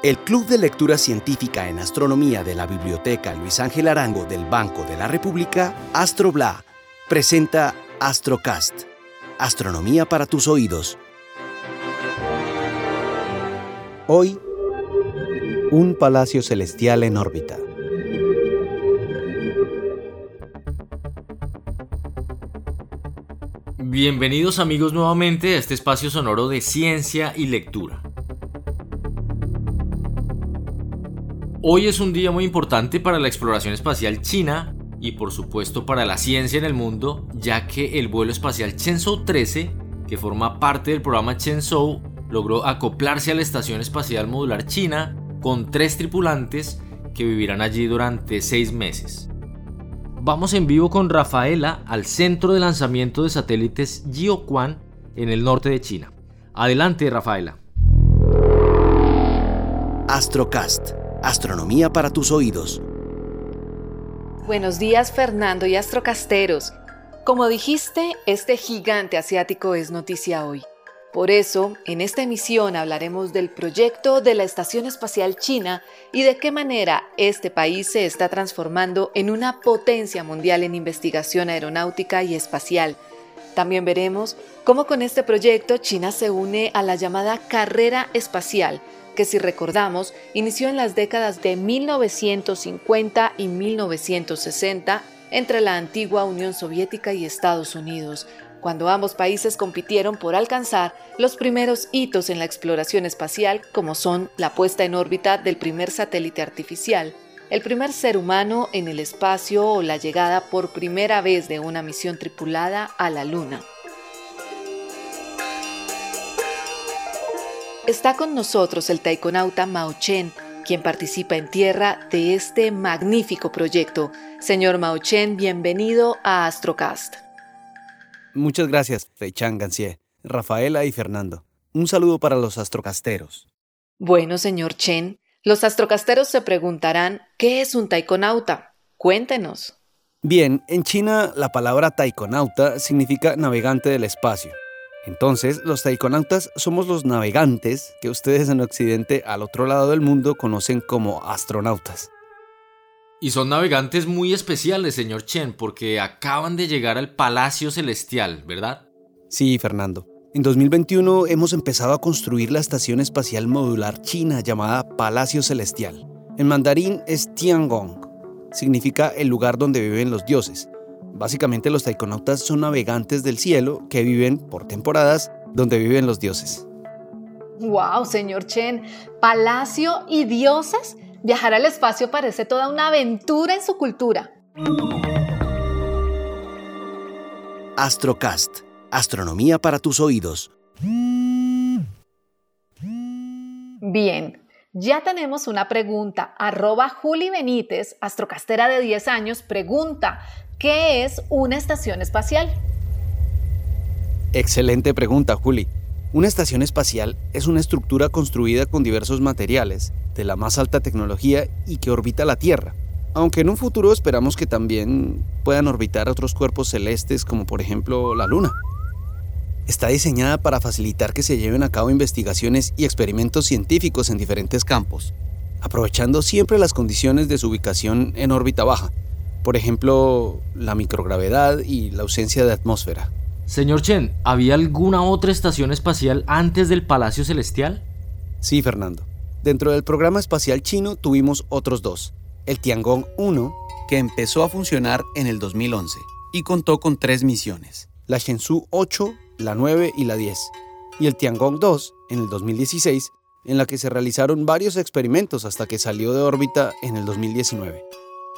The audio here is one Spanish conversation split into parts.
El Club de Lectura Científica en Astronomía de la Biblioteca Luis Ángel Arango del Banco de la República, Astrobla, presenta Astrocast, Astronomía para tus oídos. Hoy, un palacio celestial en órbita. Bienvenidos amigos nuevamente a este espacio sonoro de ciencia y lectura. Hoy es un día muy importante para la exploración espacial china y por supuesto para la ciencia en el mundo, ya que el vuelo espacial Shenzhou 13, que forma parte del programa Shenzhou, logró acoplarse a la Estación Espacial Modular China con tres tripulantes que vivirán allí durante seis meses. Vamos en vivo con Rafaela al centro de lanzamiento de satélites Jiuquan en el norte de China. Adelante, Rafaela. Astrocast Astronomía para tus oídos. Buenos días Fernando y astrocasteros. Como dijiste, este gigante asiático es noticia hoy. Por eso, en esta emisión hablaremos del proyecto de la Estación Espacial China y de qué manera este país se está transformando en una potencia mundial en investigación aeronáutica y espacial. También veremos cómo con este proyecto China se une a la llamada carrera espacial, que si recordamos inició en las décadas de 1950 y 1960 entre la antigua Unión Soviética y Estados Unidos, cuando ambos países compitieron por alcanzar los primeros hitos en la exploración espacial, como son la puesta en órbita del primer satélite artificial, el primer ser humano en el espacio o la llegada por primera vez de una misión tripulada a la Luna. Está con nosotros el taikonauta Mao Chen, quien participa en tierra de este magnífico proyecto. Señor Mao Chen, bienvenido a Astrocast. Muchas gracias, Chang Gancier, Rafaela y Fernando. Un saludo para los astrocasteros. Bueno, señor Chen, los astrocasteros se preguntarán, ¿qué es un taikonauta? Cuéntenos. Bien, en China la palabra taikonauta significa navegante del espacio. Entonces, los taikonautas somos los navegantes que ustedes en Occidente, al otro lado del mundo, conocen como astronautas. Y son navegantes muy especiales, señor Chen, porque acaban de llegar al Palacio Celestial, ¿verdad? Sí, Fernando. En 2021 hemos empezado a construir la estación espacial modular china llamada Palacio Celestial. En mandarín es Tiangong. Significa el lugar donde viven los dioses. Básicamente los taikonautas son navegantes del cielo que viven por temporadas donde viven los dioses. ¡Wow, señor Chen! ¿Palacio y dioses? Viajar al espacio parece toda una aventura en su cultura. Astrocast, astronomía para tus oídos. Bien, ya tenemos una pregunta. Arroba Juli Benítez, astrocastera de 10 años, pregunta, ¿Qué es una estación espacial? Excelente pregunta, Juli. Una estación espacial es una estructura construida con diversos materiales, de la más alta tecnología y que orbita la Tierra, aunque en un futuro esperamos que también puedan orbitar otros cuerpos celestes como por ejemplo la Luna. Está diseñada para facilitar que se lleven a cabo investigaciones y experimentos científicos en diferentes campos, aprovechando siempre las condiciones de su ubicación en órbita baja, por ejemplo, la microgravedad y la ausencia de atmósfera. Señor Chen, ¿había alguna otra estación espacial antes del Palacio Celestial? Sí, Fernando. Dentro del programa espacial chino tuvimos otros dos. El Tiangong 1, que empezó a funcionar en el 2011 y contó con tres misiones. La Shenzhou 8, la 9 y la 10. Y el Tiangong 2, en el 2016, en la que se realizaron varios experimentos hasta que salió de órbita en el 2019.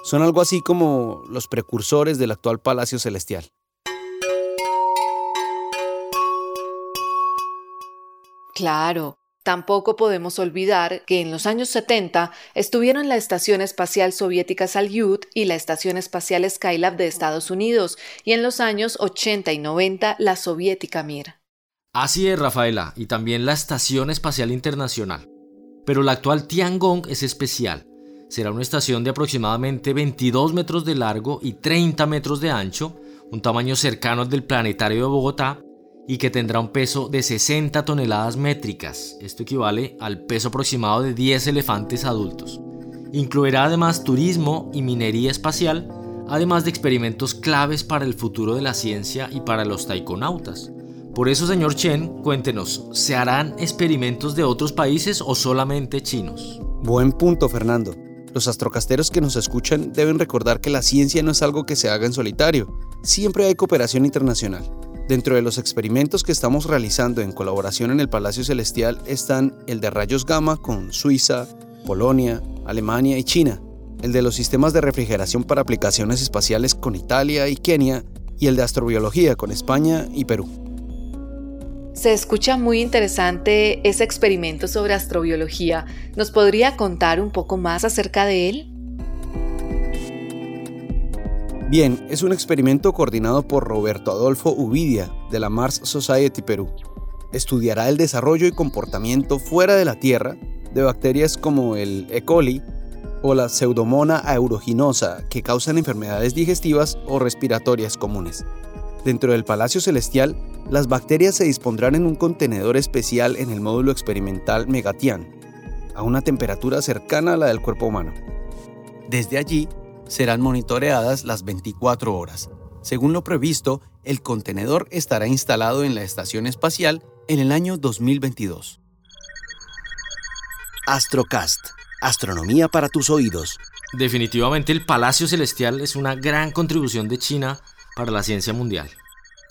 Son algo así como los precursores del actual Palacio Celestial. Claro, tampoco podemos olvidar que en los años 70 estuvieron la Estación Espacial Soviética Salyut y la Estación Espacial Skylab de Estados Unidos, y en los años 80 y 90 la soviética Mir. Así es, Rafaela, y también la Estación Espacial Internacional. Pero la actual Tiangong es especial será una estación de aproximadamente 22 metros de largo y 30 metros de ancho, un tamaño cercano al del planetario de Bogotá, y que tendrá un peso de 60 toneladas métricas. Esto equivale al peso aproximado de 10 elefantes adultos. Incluirá además turismo y minería espacial, además de experimentos claves para el futuro de la ciencia y para los taikonautas. Por eso, señor Chen, cuéntenos, ¿se harán experimentos de otros países o solamente chinos? Buen punto, Fernando. Los astrocasteros que nos escuchan deben recordar que la ciencia no es algo que se haga en solitario, siempre hay cooperación internacional. Dentro de los experimentos que estamos realizando en colaboración en el Palacio Celestial están el de rayos gamma con Suiza, Polonia, Alemania y China, el de los sistemas de refrigeración para aplicaciones espaciales con Italia y Kenia y el de astrobiología con España y Perú. Se escucha muy interesante ese experimento sobre astrobiología. ¿Nos podría contar un poco más acerca de él? Bien, es un experimento coordinado por Roberto Adolfo Uvidia, de la Mars Society Perú. Estudiará el desarrollo y comportamiento fuera de la Tierra de bacterias como el E. coli o la Pseudomonas aeruginosa que causan enfermedades digestivas o respiratorias comunes. Dentro del Palacio Celestial, las bacterias se dispondrán en un contenedor especial en el módulo experimental Megatian, a una temperatura cercana a la del cuerpo humano. Desde allí, serán monitoreadas las 24 horas. Según lo previsto, el contenedor estará instalado en la estación espacial en el año 2022. Astrocast, astronomía para tus oídos. Definitivamente el Palacio Celestial es una gran contribución de China para la ciencia mundial.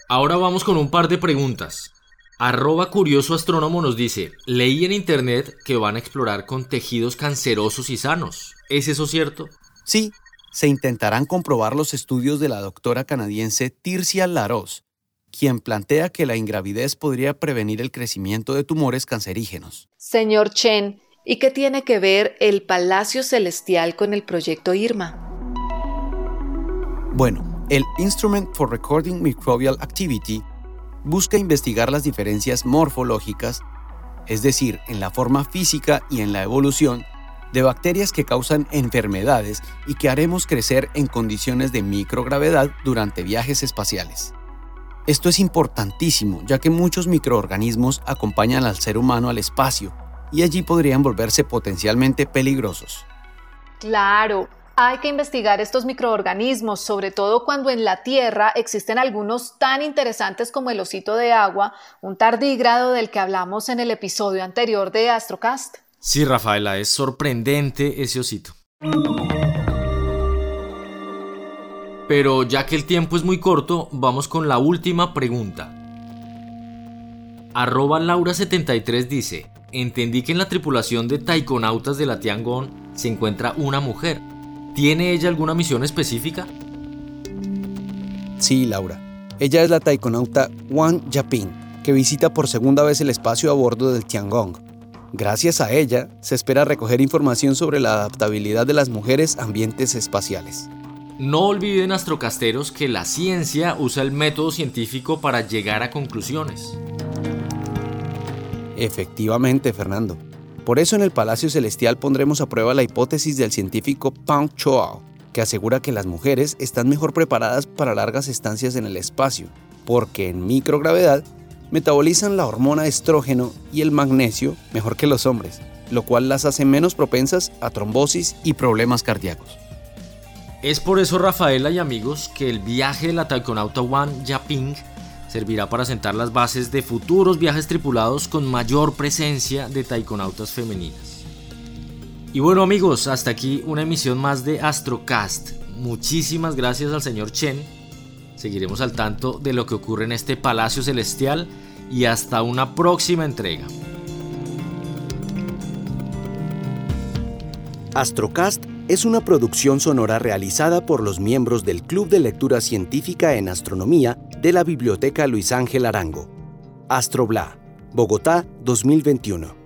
Ahora vamos con un par de preguntas. Arroba Curioso Astrónomo nos dice, leí en internet que van a explorar con tejidos cancerosos y sanos. ¿Es eso cierto? Sí, se intentarán comprobar los estudios de la doctora canadiense Tircia Laros, quien plantea que la ingravidez podría prevenir el crecimiento de tumores cancerígenos. Señor Chen, ¿y qué tiene que ver el Palacio Celestial con el proyecto IRMA? Bueno, el Instrument for Recording Microbial Activity busca investigar las diferencias morfológicas, es decir, en la forma física y en la evolución de bacterias que causan enfermedades y que haremos crecer en condiciones de microgravedad durante viajes espaciales. Esto es importantísimo, ya que muchos microorganismos acompañan al ser humano al espacio y allí podrían volverse potencialmente peligrosos. Claro, hay que investigar estos microorganismos, sobre todo cuando en la Tierra existen algunos tan interesantes como el osito de agua, un tardígrado del que hablamos en el episodio anterior de Astrocast. Sí, Rafaela, es sorprendente ese osito. Pero ya que el tiempo es muy corto, vamos con la última pregunta. Arroba Laura73 dice, entendí que en la tripulación de taikonautas de la Tiangong se encuentra una mujer. ¿Tiene ella alguna misión específica? Sí, Laura. Ella es la taikonauta Wang Yaping, que visita por segunda vez el espacio a bordo del Tiangong Gracias a ella, se espera recoger información sobre la adaptabilidad de las mujeres a ambientes espaciales. No olviden, astrocasteros, que la ciencia usa el método científico para llegar a conclusiones. Efectivamente, Fernando. Por eso en el Palacio Celestial pondremos a prueba la hipótesis del científico Pang Choao, que asegura que las mujeres están mejor preparadas para largas estancias en el espacio, porque en microgravedad metabolizan la hormona estrógeno y el magnesio mejor que los hombres, lo cual las hace menos propensas a trombosis y problemas cardíacos. Es por eso, Rafaela y amigos, que el viaje de la taikonauta Wang Yaping servirá para sentar las bases de futuros viajes tripulados con mayor presencia de taikonautas femeninas. Y bueno amigos, hasta aquí una emisión más de Astrocast. Muchísimas gracias al señor Chen Seguiremos al tanto de lo que ocurre en este Palacio Celestial y hasta una próxima entrega. Astrocast es una producción sonora realizada por los miembros del Club de Lectura Científica en Astronomía de la Biblioteca Luis Ángel Arango. Astrobla, Bogotá 2021.